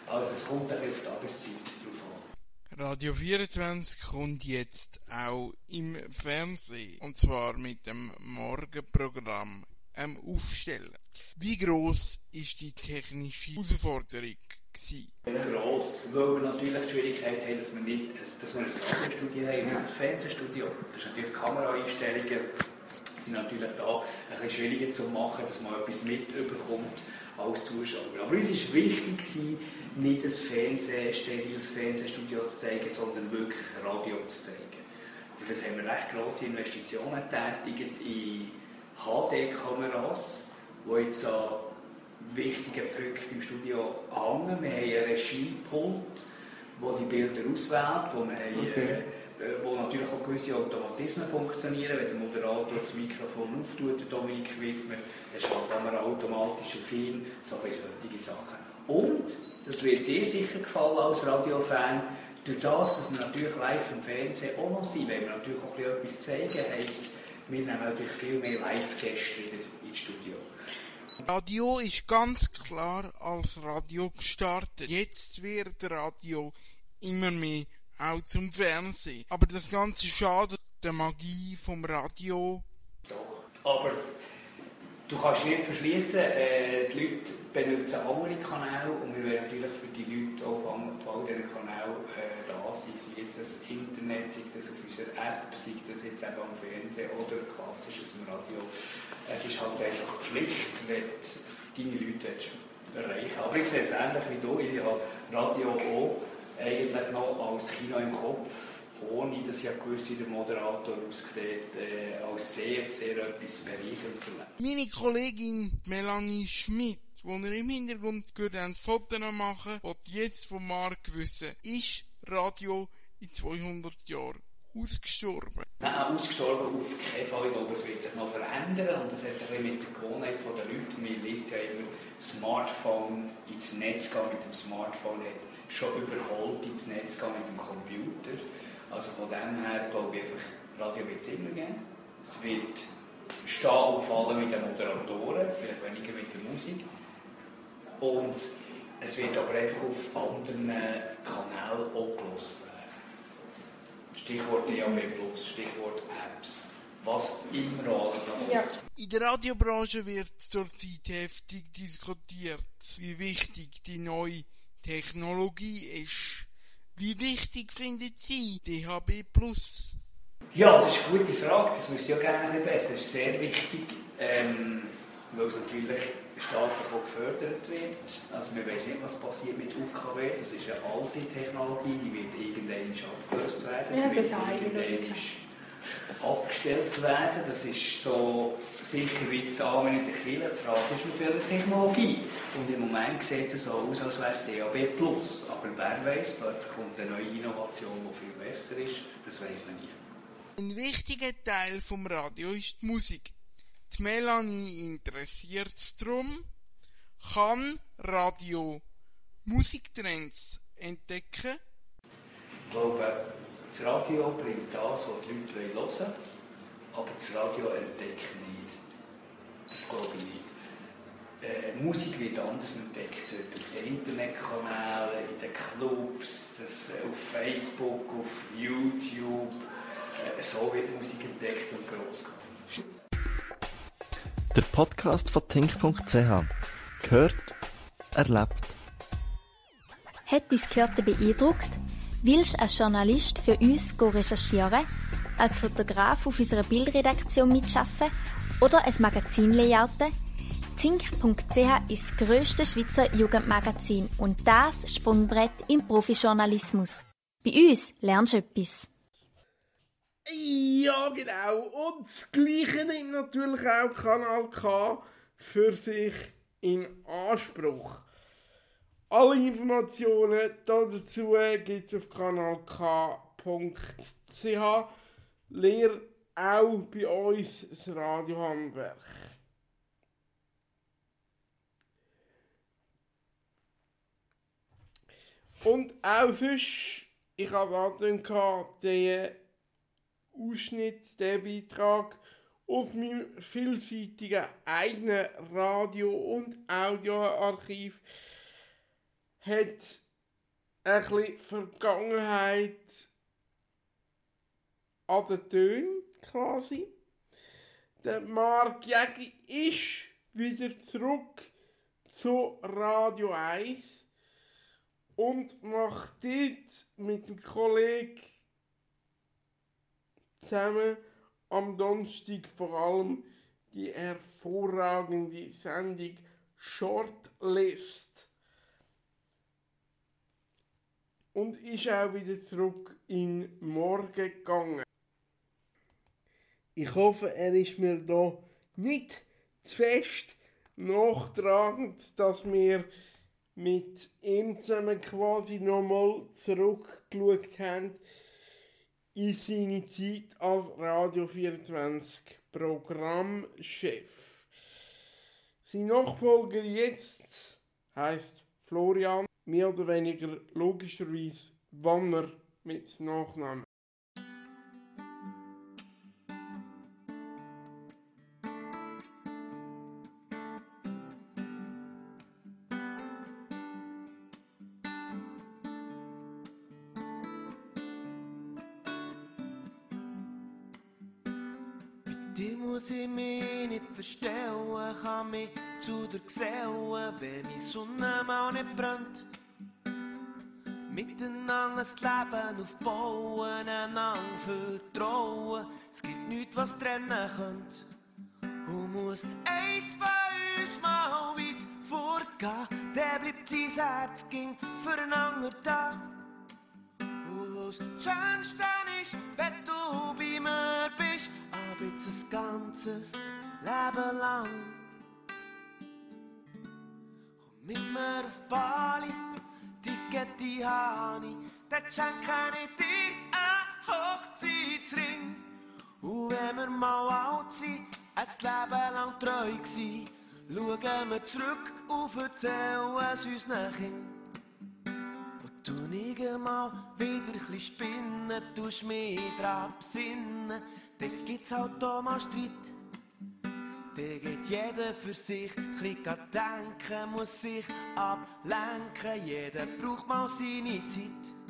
Speaker 9: Also es kommt ein bisschen auf die Tageszeit drauf.
Speaker 6: Radio 24 kommt jetzt auch im Fernsehen. Und zwar mit dem Morgenprogramm ähm, aufstellen. Wie groß ist die technische Herausforderung? Gewesen?
Speaker 9: Gross, weil wir natürlich die Schwierigkeit haben, dass wir nicht dass wir ein Radiostudio haben ein Fernsehstudio. Das ist natürlich Kameraeinstellungen sind natürlich da ein bisschen schwieriger zu machen, dass man etwas mitbekommt als Zuschauer. Aber uns war wichtig, nicht ein Fernseh, steriles Fernsehstudio zu zeigen, sondern wirklich Radio zu zeigen. Für das haben wir recht grosse Investitionen getätigt in HD-Kameras, die jetzt an wichtigen Punkten im Studio hängen. Wir haben ein Regiepult, das die Bilder auswählt, wo wir
Speaker 2: Okay.
Speaker 9: äh, wo natürlich auch gewisse Automatismen funktionieren. Wenn der Moderator das Mikrofon auftut, der Dominik Wittmer, dann die Kamera automatisch auf ihn, so solche Sachen. Und, das wird dir sicher gefallen als Radiofan, durch das, dass wir natürlich live im Fernsehen auch noch sind, wenn wir natürlich auch ein bisschen etwas zeigen, heisst, wir nehmen natürlich viel mehr Live-Gäste wieder ins Studio.
Speaker 6: Radio ist ganz klar als Radio gestartet. Jetzt wird Radio immer mehr auch zum Fernsehen. Aber das Ganze schadet der Magie vom Radio.
Speaker 9: Aber du kannst nicht verschließen, äh, die Leute benutzen andere Kanäle und wir wollen natürlich für die Leute auch auf all diesen Kanälen äh, da sein. Sei jetzt das Internet, sei das auf unserer App, sei das jetzt eben am Fernsehen oder klassisch aus dem Radio. Es ist halt einfach Pflicht, wenn deine Leute erreichen Aber ich sehe es ähnlich wie du. Ich habe Radio auch eigentlich noch als Kino im Kopf ohne dass ich gewusst, wie der Moderator aussieht, äh, als sehr, sehr etwas bereichernd zu leben.
Speaker 6: Meine Kollegin Melanie Schmidt, die ihr im Hintergrund gehört habt, Fotos machen, wollte jetzt vom Markt wissen, ist Radio in 200 Jahren ausgestorben?
Speaker 9: Nein, ausgestorben auf keinen Fall. Ich glaube, es wird sich noch verändern und das hat ein bisschen mit der Gewohnheit der Leute. Man liest ja immer, Smartphone ins Netz gehen mit dem Smartphone hat schon überholt ins Netz gehen mit dem Computer. Also von dem her glaube ich einfach, Radio wird es immer geben. Es wird stehen und fallen mit den Moderatoren, vielleicht weniger mit der Musik. Und es wird aber einfach auf anderen Kanälen auch gelost werden. Stichwort DAB+, Stichwort Apps, was immer alles noch
Speaker 5: Ja.
Speaker 6: In der Radiobranche wird zurzeit heftig diskutiert, wie wichtig die neue Technologie ist. Wie wichtig findet Sie DHB Plus?
Speaker 9: Ja, das ist eine gute Frage. Das müsste ich auch gerne besser. Das ist sehr wichtig, ähm, weil es natürlich staatlich auch gefördert wird. Also wir wissen nicht, was passiert mit UKW. Das ist eine alte Technologie, die wird irgendwann abgelöst werden.
Speaker 5: Ja, das
Speaker 9: irgendwann abgestellt werden. Das ist so sicher wie das Amen in der Kirche. Die Frage ist, mit welcher Technologie. Und im Moment sieht es so aus, als wäre es DAB+. Aber wer weiß, plötzlich kommt eine neue Innovation, die viel besser ist. Das weiß man nie.
Speaker 6: Ein wichtiger Teil vom Radio ist die Musik. Die Melanie interessiert es darum, kann Radio Musiktrends entdecken?
Speaker 9: Ich glaube, Das Radio bringt das, was die Leute hören wollen, aber das Radio entdeckt nicht. Das glaube ich nicht. Äh, Musik wird anders entdeckt heute auf den Internetkanälen, in den Clubs, das, äh, auf Facebook, auf YouTube. Äh, so wird Musik entdeckt und groß gemacht.
Speaker 8: Der Podcast von Tink.ch. Gehört, erlebt.
Speaker 10: Hat dein Gehörte beeindruckt? Willst du als Journalist für uns recherchieren? Als Fotograf auf unserer Bildredaktion mitschaffen? Oder ein Magazin layouten? Zink.ch ist das grösste Schweizer Jugendmagazin und das Sprungbrett im Profijournalismus. Bei uns lernst du etwas.
Speaker 2: Ja, genau. Und das Gleiche nimmt natürlich auch Kanal K für sich in Anspruch. Alle Informationen dazu gibt es auf kanalk.ch. Lehr auch bei uns das Radiohandwerk. Und auch sonst, ich habe angekündigt, den Ausschnitt, den Beitrag aus meinem vielseitigen eigenen Radio- und Audioarchiv hat ein Vergangenheit an den Tönen quasi. Der Marc Jägi ist wieder zurück zu Radio 1 und macht dort mit dem Kollegen zusammen am Donnerstag vor allem die hervorragende Sendung Shortlist. Und ist auch wieder zurück in Morgen gegangen. Ich hoffe, er ist mir da nicht zu fest nachtragend, dass wir mit ihm zusammen quasi nochmal zurückgeschaut haben in seine Zeit als Radio 24 Programmchef. Sein Nachfolger jetzt heißt Florian, mehr oder weniger logischerweise Wanner mit Nachnamen.
Speaker 11: Leben aufbauen, einander vertrauen. Es gibt nichts, was trennen könnte. Und muss eins von uns mal weit vorgehen, der bleibt sein Herz ging füreinander da. Und was Schönste ist, wenn du bei mir bist, ab jetzt ein ganzes Leben lang. Komm mit mir auf Bali, Ticket habe ich, dann schenke ich dir einen Hochzeitsring. Und wenn wir mal alt sind, ein Leben lang treu gsi, schauen wir zurück und erzählen es unseren Kindern. Und du nicht mal wieder ein spinnen, tust mich dran besinnen, dann gibt's halt auch mal Streit. Dann geht jeder für sich, ein denken, muss sich ablenken, jeder braucht mal seine Zeit.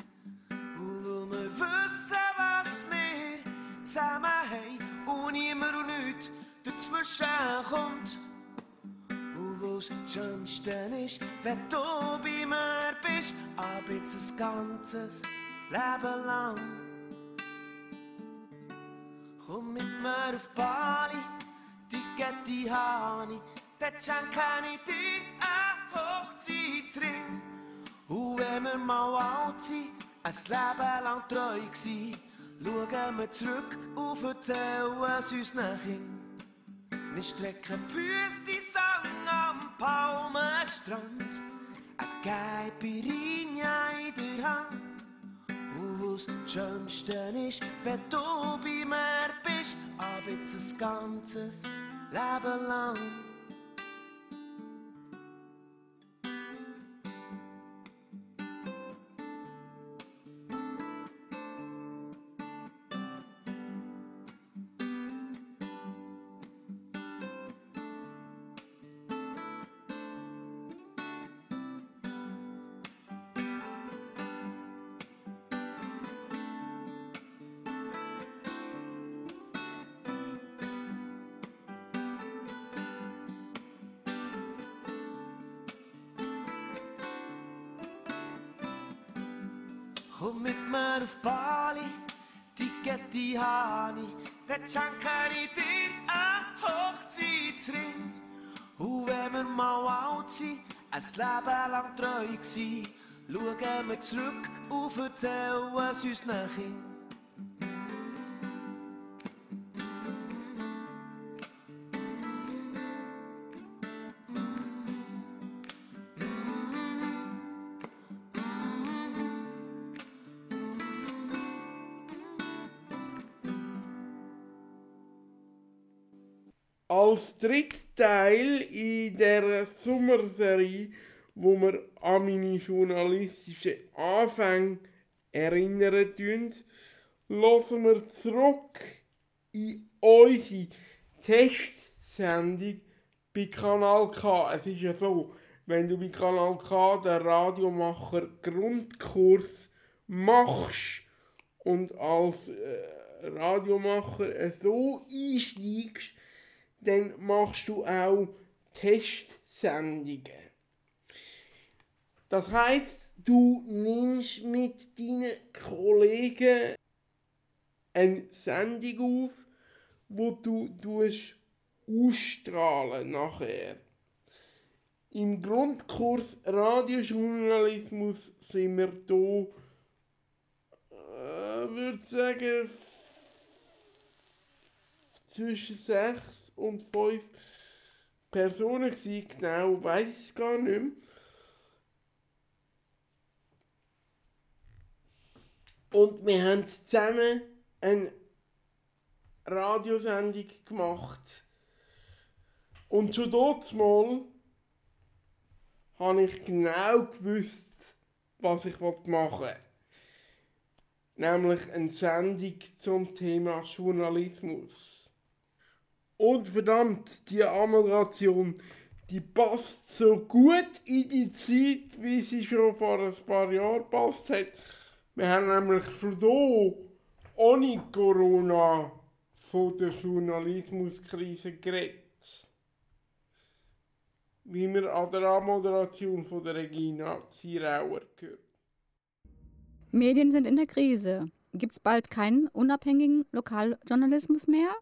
Speaker 11: Wir wissen, was wir zusammen haben und niemand und nichts dazwischen kommt. Und wo's das Schönste ist, wenn du bei mir bist, ab jetzt ein ganzes Leben lang. Komm mit mir auf Bali, Ticket habe ich, dann schenke ich dir einen Hochzeitsring. Und wenn wir mal alt sind, ein Leben lang treu gsi, schauen wir zurück und erzählen es unseren Kindern. Wir strecken die Füße Sang am Palmenstrand, eine Caipirinha in der Hand. Und was das Schönste ist, wenn du bei mir bist, ab jetzt ein ganzes Leben lang.
Speaker 7: Ein Leben lang treu gewesen, schauen wir zurück und
Speaker 2: als Teil in der Sommerserie, wo wir an meine journalistischen Anfänge erinnern tun, hören wir zurück in unsere Testsendung bei Kanal K. Es ist ja so, wenn du bei Kanal K den Radiomacher Grundkurs machst und als äh, Radiomacher so einsteigst, dann machst du auch Testsendungen. Das heißt, du nimmst mit deinen Kollegen eine Sendung auf, wo du tust ausstrahlen nachher. Im Grundkurs Radiojournalismus sind wir hier, äh, würde sagen, zwischen sechs und fünf Personen gewesen, genau, weiß ich gar nicht mehr. Und wir haben zusammen eine Radiosendung gemacht. Und schon dort mal habe ich genau gewusst, was ich machen wollte. Nämlich eine Sendung zum Thema Journalismus. Und verdammt, die Anmoderation, die passt so gut in die Zeit, wie sie schon vor ein paar Jahren passt hat. Wir haben nämlich schon hier, ohne Corona, von der Journalismuskrise geredet. Wie wir an der Anmoderation von der Regina Zierauer gehört.
Speaker 12: Medien sind in der Krise. Gibt es bald keinen unabhängigen Lokaljournalismus mehr?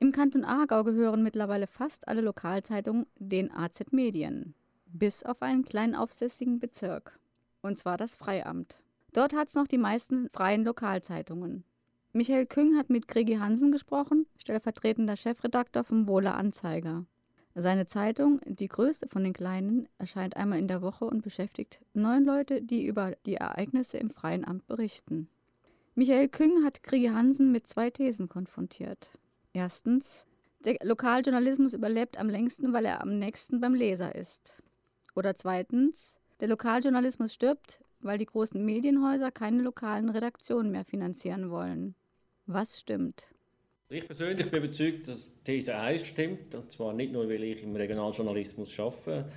Speaker 12: Im Kanton Aargau gehören mittlerweile fast alle Lokalzeitungen den AZ Medien, bis auf einen kleinen aufsässigen Bezirk, und zwar das Freiamt. Dort hat es noch die meisten freien Lokalzeitungen. Michael Küng hat mit Gregi Hansen gesprochen, stellvertretender Chefredakteur vom Wohler Anzeiger. Seine Zeitung, die größte von den kleinen, erscheint einmal in der Woche und beschäftigt neun Leute, die über die Ereignisse im freien Amt berichten. Michael Küng hat Gregi Hansen mit zwei Thesen konfrontiert. Erstens, der Lokaljournalismus überlebt am längsten, weil er am nächsten beim Leser ist. Oder zweitens, der Lokaljournalismus stirbt, weil die großen Medienhäuser keine lokalen Redaktionen mehr finanzieren wollen. Was stimmt?
Speaker 13: Ich persönlich bin überzeugt, dass These 1 stimmt. Und zwar nicht nur, weil ich im Regionaljournalismus arbeite,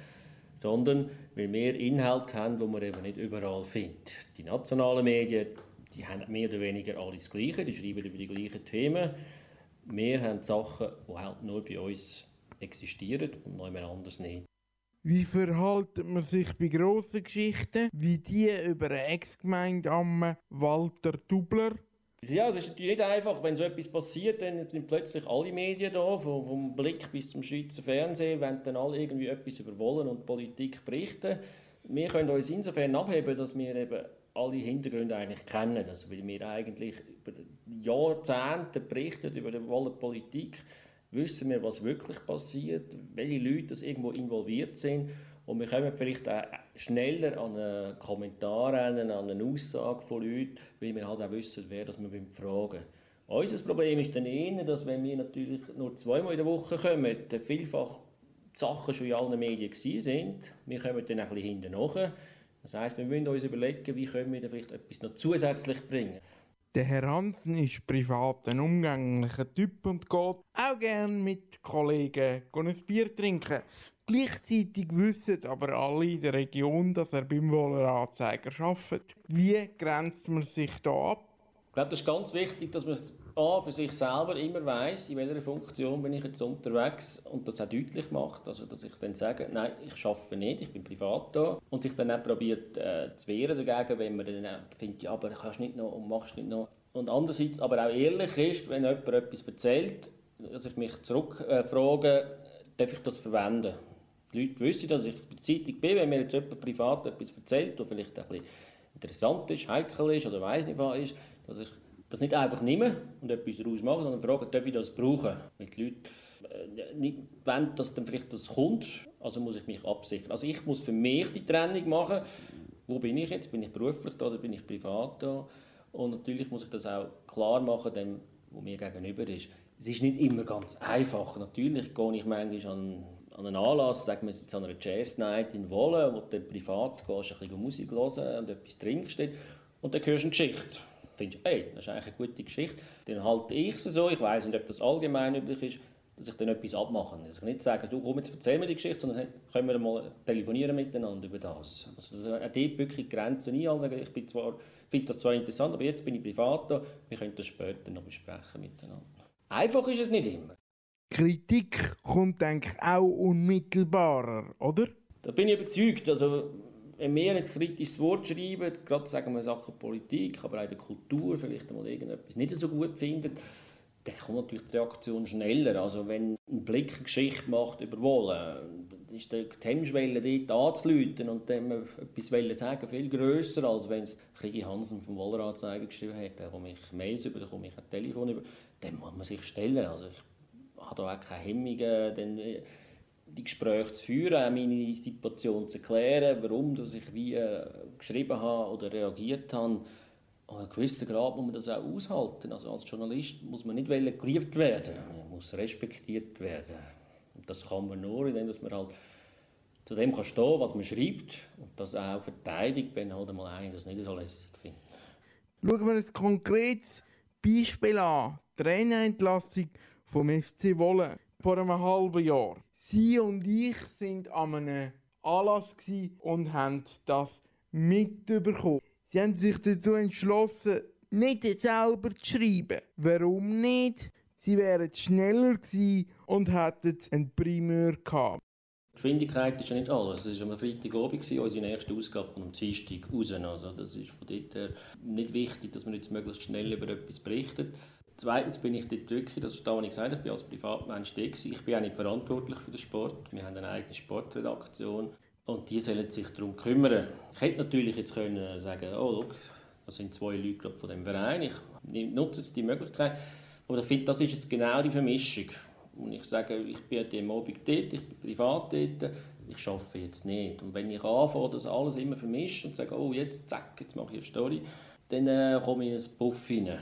Speaker 13: sondern weil wir Inhalte haben, die man eben nicht überall findet. Die nationalen Medien, die haben mehr oder weniger alles Gleiche, die schreiben über die gleichen Themen. Wir haben Sachen, die halt nur bei uns existieren und noch jemand anders nicht.
Speaker 2: Wie verhält man sich bei grossen Geschichten, wie die über eine Ex-Gemeinde am Walter Dubler?
Speaker 13: Ja, es ist natürlich nicht einfach, wenn so etwas passiert, dann sind plötzlich alle Medien da, vom, vom Blick bis zum Schweizer Fernsehen, wenn dann alle irgendwie etwas über Wollen und Politik berichten. Wir können uns insofern abheben, dass wir eben alle Hintergründe eigentlich kennen. Also weil wir eigentlich über Jahrzehnte berichten über die Politik, wissen wir, was wirklich passiert, welche Leute das irgendwo involviert sind und wir kommen vielleicht auch schneller an einen Kommentar an, eine Aussage von Leuten, weil wir halt auch wissen, wer das wir fragen Unser Problem ist dann eher, dass wenn wir natürlich nur zweimal in der Woche kommen, dann vielfach die Sachen schon in allen Medien sind. Wir kommen dann ein bisschen hinten nach. Das heisst, wir müssen uns überlegen, wie können wir vielleicht etwas noch zusätzlich bringen.
Speaker 2: Der Herr Hansen ist privat ein umgänglicher Typ und geht auch gerne mit Kollegen ein Bier trinken. Gleichzeitig wissen aber alle in der Region, dass er beim Wohler Anzeiger arbeitet. Wie grenzt man sich da ab?
Speaker 13: Ich glaube, das ist ganz wichtig, dass man A, für sich selber immer weiss, in welcher Funktion bin ich jetzt unterwegs und das auch deutlich macht, also dass ich dann sage, nein, ich arbeite nicht, ich bin privat da und sich dann auch probiert äh, zu wehren dagegen, wenn man dann findet, ja, aber kannst nicht noch und machst nicht noch. Und andererseits aber auch ehrlich ist, wenn jemand etwas erzählt, dass ich mich zurückfrage, äh, darf ich das verwenden? Die Leute wissen, dass ich bei Zeitung bin, wenn mir jetzt jemand privat etwas erzählt, das vielleicht ein bisschen interessant ist, heikel ist oder weiß nicht was ist, dass ich das nicht einfach nehmen und etwas daraus machen, sondern fragen, darf ich das brauchen? Weil die Leute äh, nicht wollen, dass dann vielleicht das kommt, also muss ich mich absichern. Also ich muss für mich die Trennung machen, wo bin ich jetzt, bin ich beruflich da oder bin ich privat da? Und natürlich muss ich das auch klar machen, dem, wo mir gegenüber ist. Es ist nicht immer ganz einfach. Natürlich gehe ich manchmal an, an einen Anlass, sagen wir jetzt an einer Jazz Night in Wolle, wo du privat gehst, ein bisschen Musik hören und etwas trinkst und dann hörst du eine Geschichte findest, hey, das ist eigentlich eine gute Geschichte, dann halte ich es so, ich weiß nicht, ob das allgemein üblich ist, dass ich dann etwas abmache. Dass ich nicht sage, du komm, jetzt erzähl mir die Geschichte, sondern hey, können wir mal telefonieren miteinander über das. Also, dass er dort wirklich Grenzen einhalten. Ich bin zwar, finde das zwar interessant, aber jetzt bin ich privat da, wir können das später noch besprechen miteinander. Einfach ist es nicht immer.
Speaker 6: Kritik kommt eigentlich auch unmittelbarer, oder?
Speaker 13: Da bin ich überzeugt. Also, wenn wir ein kritisches Wort schreiben, gerade sagen wir Sachen Politik, aber auch der Kultur, vielleicht mal irgendetwas nicht so gut findet, dann kommt natürlich die Reaktion schneller. Also wenn ein Blick eine Geschichte macht über Wohlen, ist die Hemmschwelle dort anzuleuten und dem etwas sagen viel grösser, als wenn es Krigi Hansen vom Wolleranzeiger geschrieben hat. Da komme ich Mails über, da komme ich ein Telefon über. Dann muss man sich stellen. Also ich habe da auch keine Hemmungen. Dann, die Gespräche zu führen, meine Situation zu erklären, warum dass ich wie äh, geschrieben habe oder reagiert habe. An einem gewissen Grad muss man das auch aushalten. Also als Journalist muss man nicht geliebt werden, man muss respektiert werden. Und das kann man nur, indem man halt zu dem kann stehen was man schreibt und das auch verteidigt, wenn halt mal einer das nicht so lässig findet.
Speaker 6: Schauen wir ein konkretes Beispiel an. Trainerentlassung vom FC Wolle vor einem halben Jahr. Sie und ich sind an einem Anlass und haben das mitbekommen. Sie haben sich dazu entschlossen, nicht selber zu schreiben. Warum nicht? Sie wären schneller gewesen und hätten einen Primär gehabt.
Speaker 13: Geschwindigkeit ist ja nicht alles. Es war am Freitagabend, unsere nächste Ausgabe kommt am Dienstag raus. Also das ist von dort her nicht wichtig, dass man jetzt möglichst schnell über etwas berichtet. Zweitens bin ich dort wirklich, das ist da, was ich gesagt habe, ich bin als Privatmensch da gewesen. Ich bin auch nicht verantwortlich für den Sport. Wir haben eine eigene Sportredaktion und die sollen sich darum kümmern. Ich hätte natürlich jetzt können sagen oh, look, das sind zwei Leute von dem Verein, ich nutze jetzt die Möglichkeit. Aber ich finde, das ist jetzt genau die Vermischung. Und ich sage, ich bin am Abend dort, ich bin privat dort, ich arbeite jetzt nicht. Und wenn ich anfange, das alles immer vermische und sage, oh, jetzt zack, jetzt mache ich eine Story, dann äh, komme ich in einen Puff hinein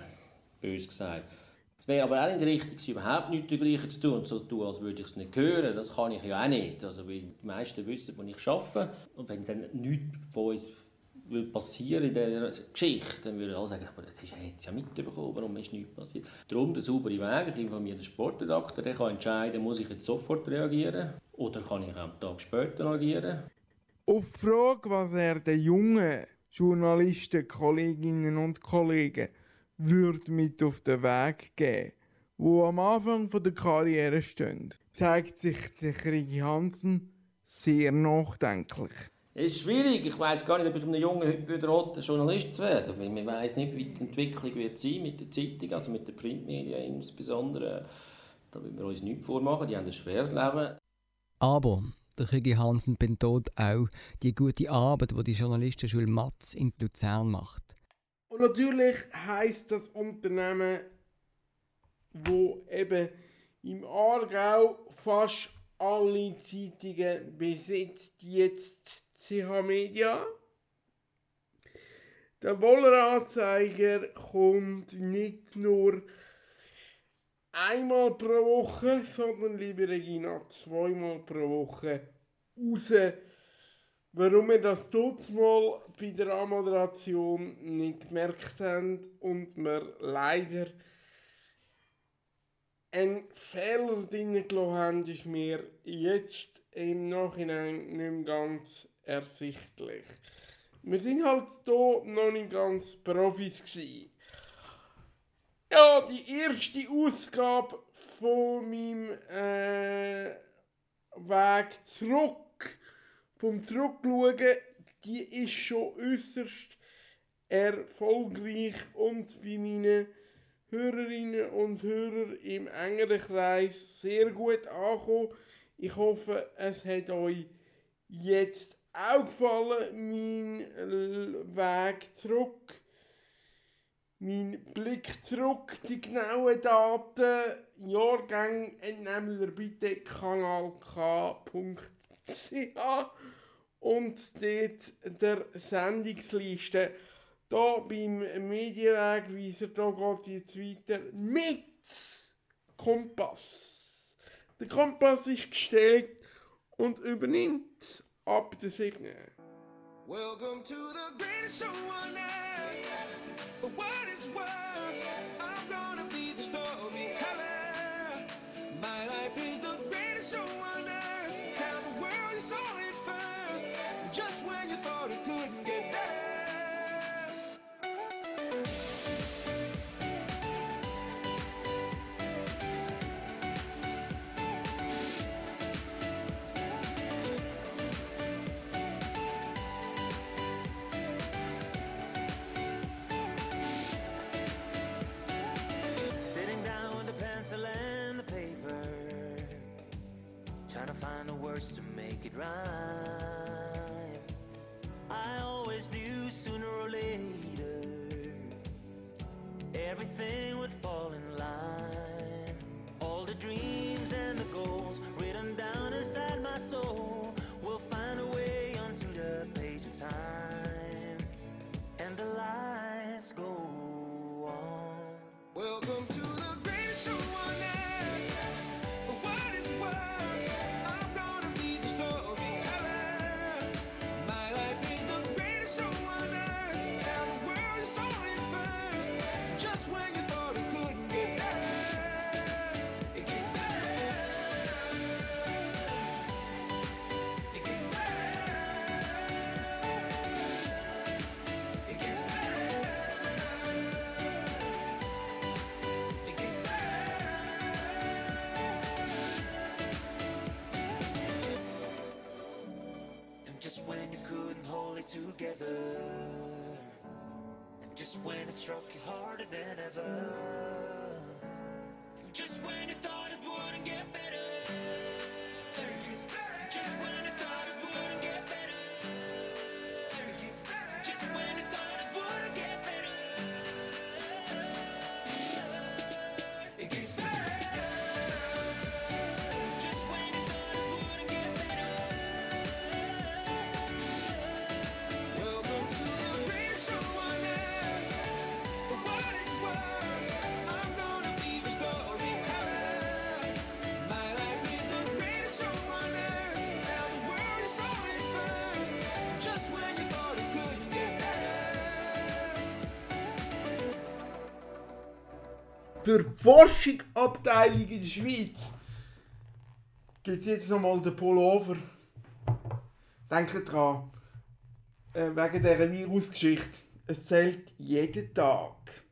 Speaker 13: bös gesagt. Es wäre aber auch nicht richtig, überhaupt nichts dergleichen zu tun so tun, als würde ich es nicht hören. Das kann ich ja auch nicht. Also, weil die meisten wissen, wo ich arbeite. Und wenn dann nichts von uns passieren in dieser Geschichte, dann würden alle sagen, aber das hast du ja mitbekommen, warum ist nichts passiert. Darum der saubere Weg, ich informiere den Sportredakteur, der kann entscheiden, muss ich jetzt sofort reagieren oder kann ich einen Tag später reagieren.
Speaker 6: Auf die Frage, was er den jungen Journalisten, Kolleginnen und Kollegen würde mit auf den Weg geben, wo am Anfang der Karriere stehen, zeigt sich der Krigi Hansen sehr nachdenklich.
Speaker 13: Es ist schwierig. Ich weiß gar nicht, ob ich einem Jungen heute Journalist zu werden weil man weiß nicht, wie die Entwicklung wird sein mit der Zeitung, also mit den Printmedien insbesondere. Da will wir uns nichts vormachen, die haben ein schweres Leben.
Speaker 14: Aber der Krigi Hansen betont auch die gute Arbeit, die die Journalistenschule Matz in Luzern macht.
Speaker 6: Und natürlich heißt das Unternehmen, wo eben im Aargau fast alle Zeitungen besitzt, jetzt CH Media. Der Wolleranzeiger kommt nicht nur einmal pro Woche, sondern liebe Regina, zweimal pro Woche raus warum wir das mal bei der Anmoderation nicht gemerkt haben und wir leider einen Fehler drin gelassen haben, ist mir jetzt im Nachhinein nicht mehr ganz ersichtlich. Wir sind halt hier noch nicht ganz Profis. Gewesen.
Speaker 2: Ja, die erste Ausgabe von meinem äh, Weg zurück vom Zurückschauen, die ist schon äußerst erfolgreich und bei meinen Hörerinnen und Hörern im engeren Kreis sehr gut angekommen. Ich hoffe, es hat euch jetzt auch gefallen, mein Weg zurück, mein Blick zurück, die genauen Daten, Jahrgänge, entnehmt ihr bitte kanalk.ch und dort der Sendungsliste. Da beim Medienwegweiser, da geht jetzt weiter mit Kompass. Der Kompass ist gestellt und übernimmt ab der Signe.
Speaker 4: Welcome to the greatest show on earth. The word is worth. I'm gonna be the storyteller. My life is the greatest show on earth.
Speaker 7: rhyme. I always knew sooner or later everything would fall in line. All the dreams.
Speaker 2: für die Forschungsabteilung in der Schweiz gibt es jetzt nochmal den Pullover. Denkt dran, äh, wegen dieser Virusgeschichte. Es zählt jeden Tag.